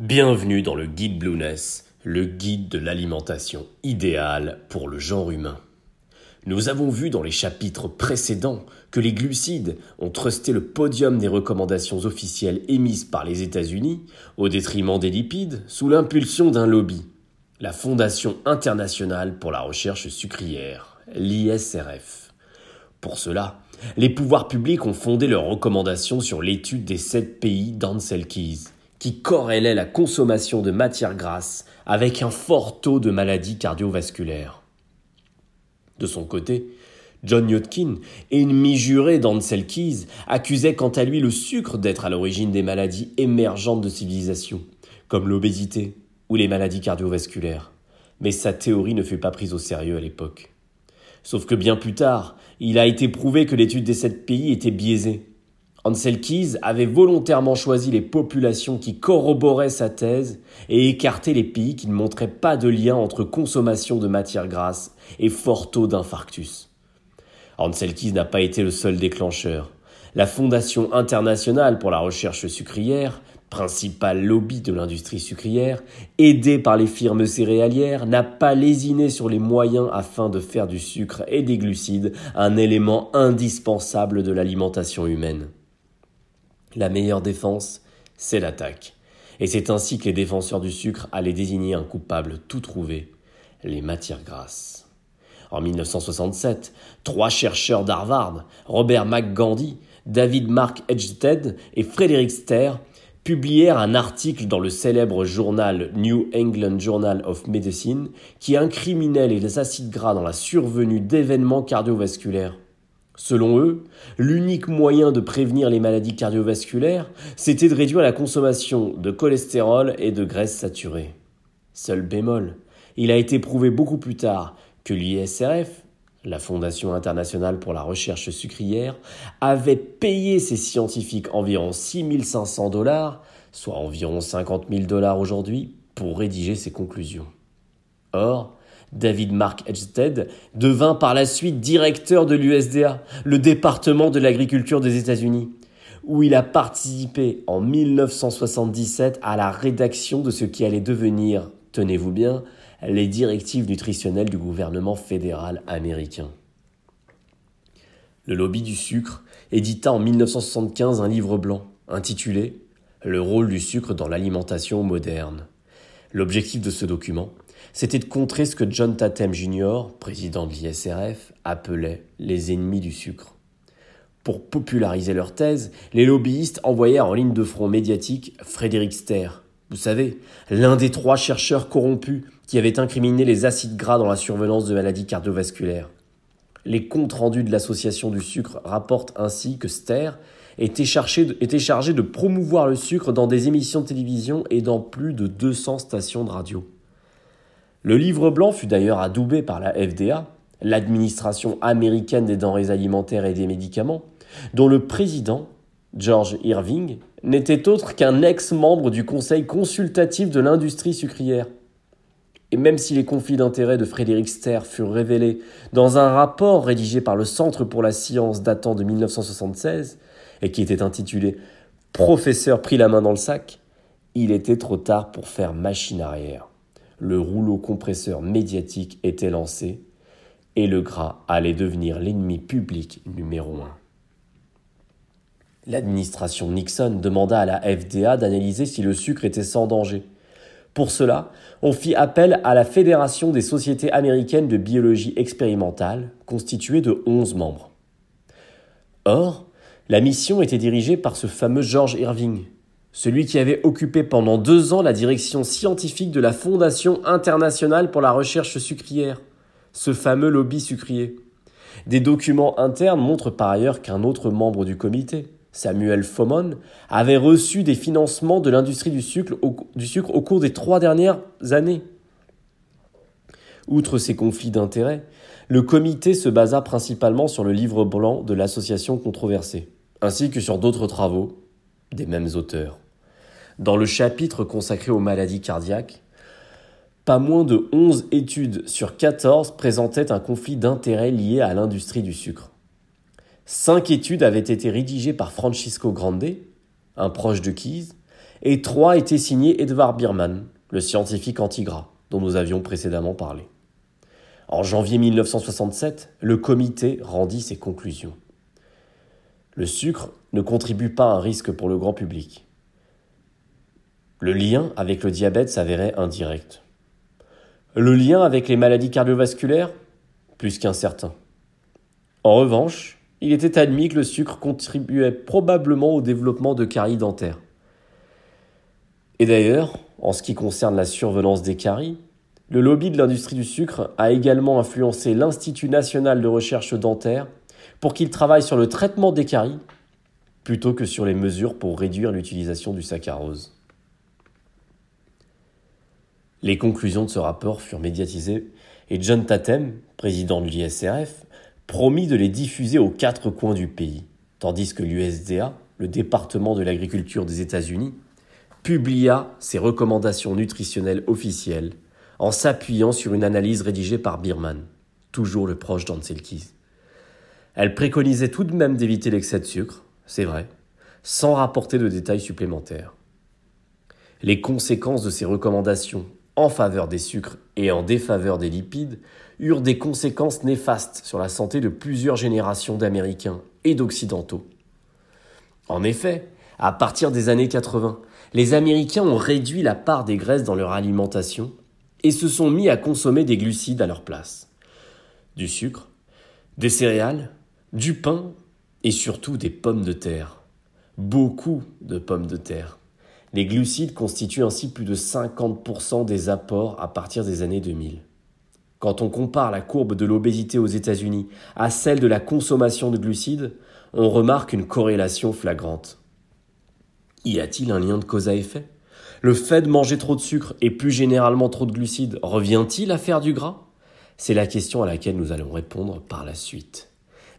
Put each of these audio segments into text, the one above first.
Bienvenue dans le guide Blueness, le guide de l'alimentation idéale pour le genre humain. Nous avons vu dans les chapitres précédents que les glucides ont trusté le podium des recommandations officielles émises par les États-Unis au détriment des lipides sous l'impulsion d'un lobby, la Fondation internationale pour la recherche sucrière, l'ISRF. Pour cela, les pouvoirs publics ont fondé leurs recommandations sur l'étude des sept pays d'Anselkis qui corrélait la consommation de matières grasses avec un fort taux de maladies cardiovasculaires. De son côté, John Yotkin, ennemi juré d'Ansel Keys, accusait quant à lui le sucre d'être à l'origine des maladies émergentes de civilisation, comme l'obésité ou les maladies cardiovasculaires. Mais sa théorie ne fut pas prise au sérieux à l'époque. Sauf que bien plus tard, il a été prouvé que l'étude des sept pays était biaisée, Ansel Keys avait volontairement choisi les populations qui corroboraient sa thèse et écarté les pays qui ne montraient pas de lien entre consommation de matières grasses et fort taux d'infarctus. Ansel Keys n'a pas été le seul déclencheur. La Fondation internationale pour la recherche sucrière, principal lobby de l'industrie sucrière, aidée par les firmes céréalières, n'a pas lésiné sur les moyens afin de faire du sucre et des glucides un élément indispensable de l'alimentation humaine. La meilleure défense, c'est l'attaque. Et c'est ainsi que les défenseurs du sucre allaient désigner un coupable tout trouvé, les matières grasses. En 1967, trois chercheurs d'Harvard, Robert McGandy, David Mark Edgeted et Frédéric Ster, publièrent un article dans le célèbre journal New England Journal of Medicine qui incriminait les acides gras dans la survenue d'événements cardiovasculaires. Selon eux, l'unique moyen de prévenir les maladies cardiovasculaires, c'était de réduire la consommation de cholestérol et de graisses saturées. Seul bémol, il a été prouvé beaucoup plus tard que l'ISRF, la Fondation internationale pour la recherche sucrière, avait payé ses scientifiques environ 6500 dollars, soit environ 50 000 dollars aujourd'hui, pour rédiger ses conclusions. Or, David Mark Edgeted devint par la suite directeur de l'USDA, le département de l'agriculture des États-Unis, où il a participé en 1977 à la rédaction de ce qui allait devenir, tenez-vous bien, les directives nutritionnelles du gouvernement fédéral américain. Le lobby du sucre édita en 1975 un livre blanc intitulé Le rôle du sucre dans l'alimentation moderne. L'objectif de ce document, c'était de contrer ce que John Tatem Jr., président de l'ISRF, appelait les ennemis du sucre. Pour populariser leur thèse, les lobbyistes envoyèrent en ligne de front médiatique Frédéric Ster, vous savez, l'un des trois chercheurs corrompus qui avait incriminé les acides gras dans la survenance de maladies cardiovasculaires. Les comptes rendus de l'association du sucre rapportent ainsi que Ster était chargé, de, était chargé de promouvoir le sucre dans des émissions de télévision et dans plus de 200 stations de radio. Le livre blanc fut d'ailleurs adoubé par la FDA, l'administration américaine des denrées alimentaires et des médicaments, dont le président, George Irving, n'était autre qu'un ex-membre du Conseil consultatif de l'industrie sucrière. Et même si les conflits d'intérêts de Frédéric Ster furent révélés dans un rapport rédigé par le Centre pour la science datant de 1976, et qui était intitulé Professeur prit la main dans le sac, il était trop tard pour faire machine arrière le rouleau compresseur médiatique était lancé et le gras allait devenir l'ennemi public numéro un. L'administration Nixon demanda à la FDA d'analyser si le sucre était sans danger. Pour cela, on fit appel à la Fédération des sociétés américaines de biologie expérimentale, constituée de 11 membres. Or, la mission était dirigée par ce fameux George Irving, celui qui avait occupé pendant deux ans la direction scientifique de la Fondation internationale pour la recherche sucrière, ce fameux lobby sucrier. Des documents internes montrent par ailleurs qu'un autre membre du comité, Samuel Fomon, avait reçu des financements de l'industrie du sucre, au, du sucre au cours des trois dernières années. Outre ces conflits d'intérêts, le comité se basa principalement sur le livre blanc de l'association controversée, ainsi que sur d'autres travaux des mêmes auteurs. Dans le chapitre consacré aux maladies cardiaques, pas moins de 11 études sur 14 présentaient un conflit d'intérêts lié à l'industrie du sucre. Cinq études avaient été rédigées par Francisco Grande, un proche de Keyes, et trois étaient signés Edvard Biermann, le scientifique anti-gras dont nous avions précédemment parlé. En janvier 1967, le comité rendit ses conclusions. Le sucre ne contribue pas à un risque pour le grand public. Le lien avec le diabète s'avérait indirect. Le lien avec les maladies cardiovasculaires? Plus qu'incertain. En revanche, il était admis que le sucre contribuait probablement au développement de caries dentaires. Et d'ailleurs, en ce qui concerne la survenance des caries, le lobby de l'industrie du sucre a également influencé l'Institut national de recherche dentaire pour qu'il travaille sur le traitement des caries plutôt que sur les mesures pour réduire l'utilisation du saccharose. Les conclusions de ce rapport furent médiatisées et John Tatem, président de l'ISRF, promit de les diffuser aux quatre coins du pays, tandis que l'USDA, le département de l'agriculture des États-Unis, publia ses recommandations nutritionnelles officielles en s'appuyant sur une analyse rédigée par Bierman, toujours le proche d'Anselkis. Elle préconisait tout de même d'éviter l'excès de sucre, c'est vrai, sans rapporter de détails supplémentaires. Les conséquences de ces recommandations en faveur des sucres et en défaveur des lipides eurent des conséquences néfastes sur la santé de plusieurs générations d'Américains et d'Occidentaux. En effet, à partir des années 80, les Américains ont réduit la part des graisses dans leur alimentation et se sont mis à consommer des glucides à leur place. Du sucre, des céréales, du pain et surtout des pommes de terre. Beaucoup de pommes de terre. Les glucides constituent ainsi plus de 50% des apports à partir des années 2000. Quand on compare la courbe de l'obésité aux États-Unis à celle de la consommation de glucides, on remarque une corrélation flagrante. Y a-t-il un lien de cause à effet? Le fait de manger trop de sucre et plus généralement trop de glucides revient-il à faire du gras? C'est la question à laquelle nous allons répondre par la suite.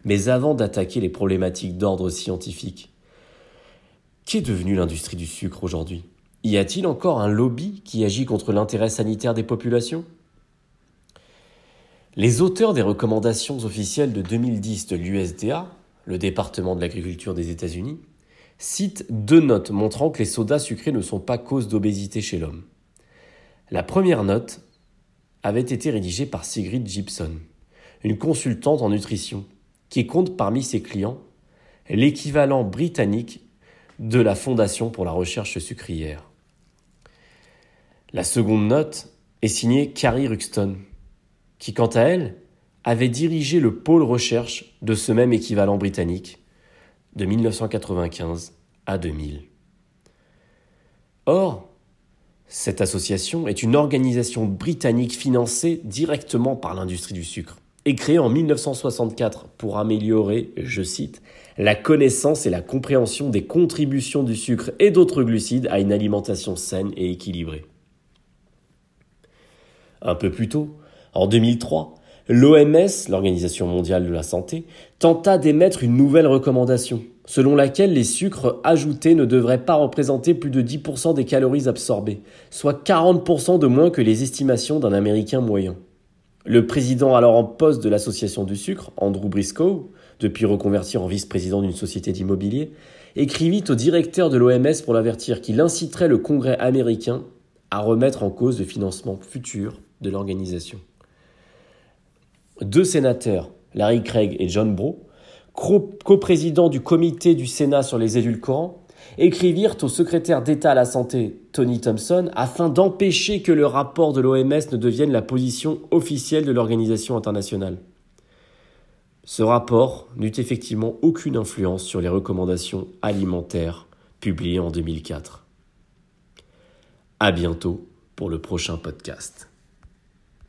Mais avant d'attaquer les problématiques d'ordre scientifique, qu'est devenue l'industrie du sucre aujourd'hui? Y a-t-il encore un lobby qui agit contre l'intérêt sanitaire des populations? Les auteurs des recommandations officielles de 2010 de l'USDA, le département de l'agriculture des États-Unis, cite deux notes montrant que les sodas sucrés ne sont pas cause d'obésité chez l'homme. La première note avait été rédigée par Sigrid Gibson, une consultante en nutrition, qui compte parmi ses clients l'équivalent britannique de la Fondation pour la recherche sucrière. La seconde note est signée Carrie Ruxton, qui quant à elle avait dirigé le pôle recherche de ce même équivalent britannique de 1995 à 2000. Or, cette association est une organisation britannique financée directement par l'industrie du sucre et créée en 1964 pour améliorer, je cite, la connaissance et la compréhension des contributions du sucre et d'autres glucides à une alimentation saine et équilibrée. Un peu plus tôt, en 2003, L'OMS, l'Organisation mondiale de la santé, tenta d'émettre une nouvelle recommandation, selon laquelle les sucres ajoutés ne devraient pas représenter plus de 10% des calories absorbées, soit 40% de moins que les estimations d'un Américain moyen. Le président alors en poste de l'Association du sucre, Andrew Briscoe, depuis reconverti en vice-président d'une société d'immobilier, écrivit au directeur de l'OMS pour l'avertir qu'il inciterait le Congrès américain à remettre en cause le financement futur de l'organisation. Deux sénateurs, Larry Craig et John Bro, coprésidents du comité du Sénat sur les édulcorants, écrivirent au secrétaire d'État à la Santé, Tony Thompson, afin d'empêcher que le rapport de l'OMS ne devienne la position officielle de l'organisation internationale. Ce rapport n'eut effectivement aucune influence sur les recommandations alimentaires publiées en 2004. À bientôt pour le prochain podcast.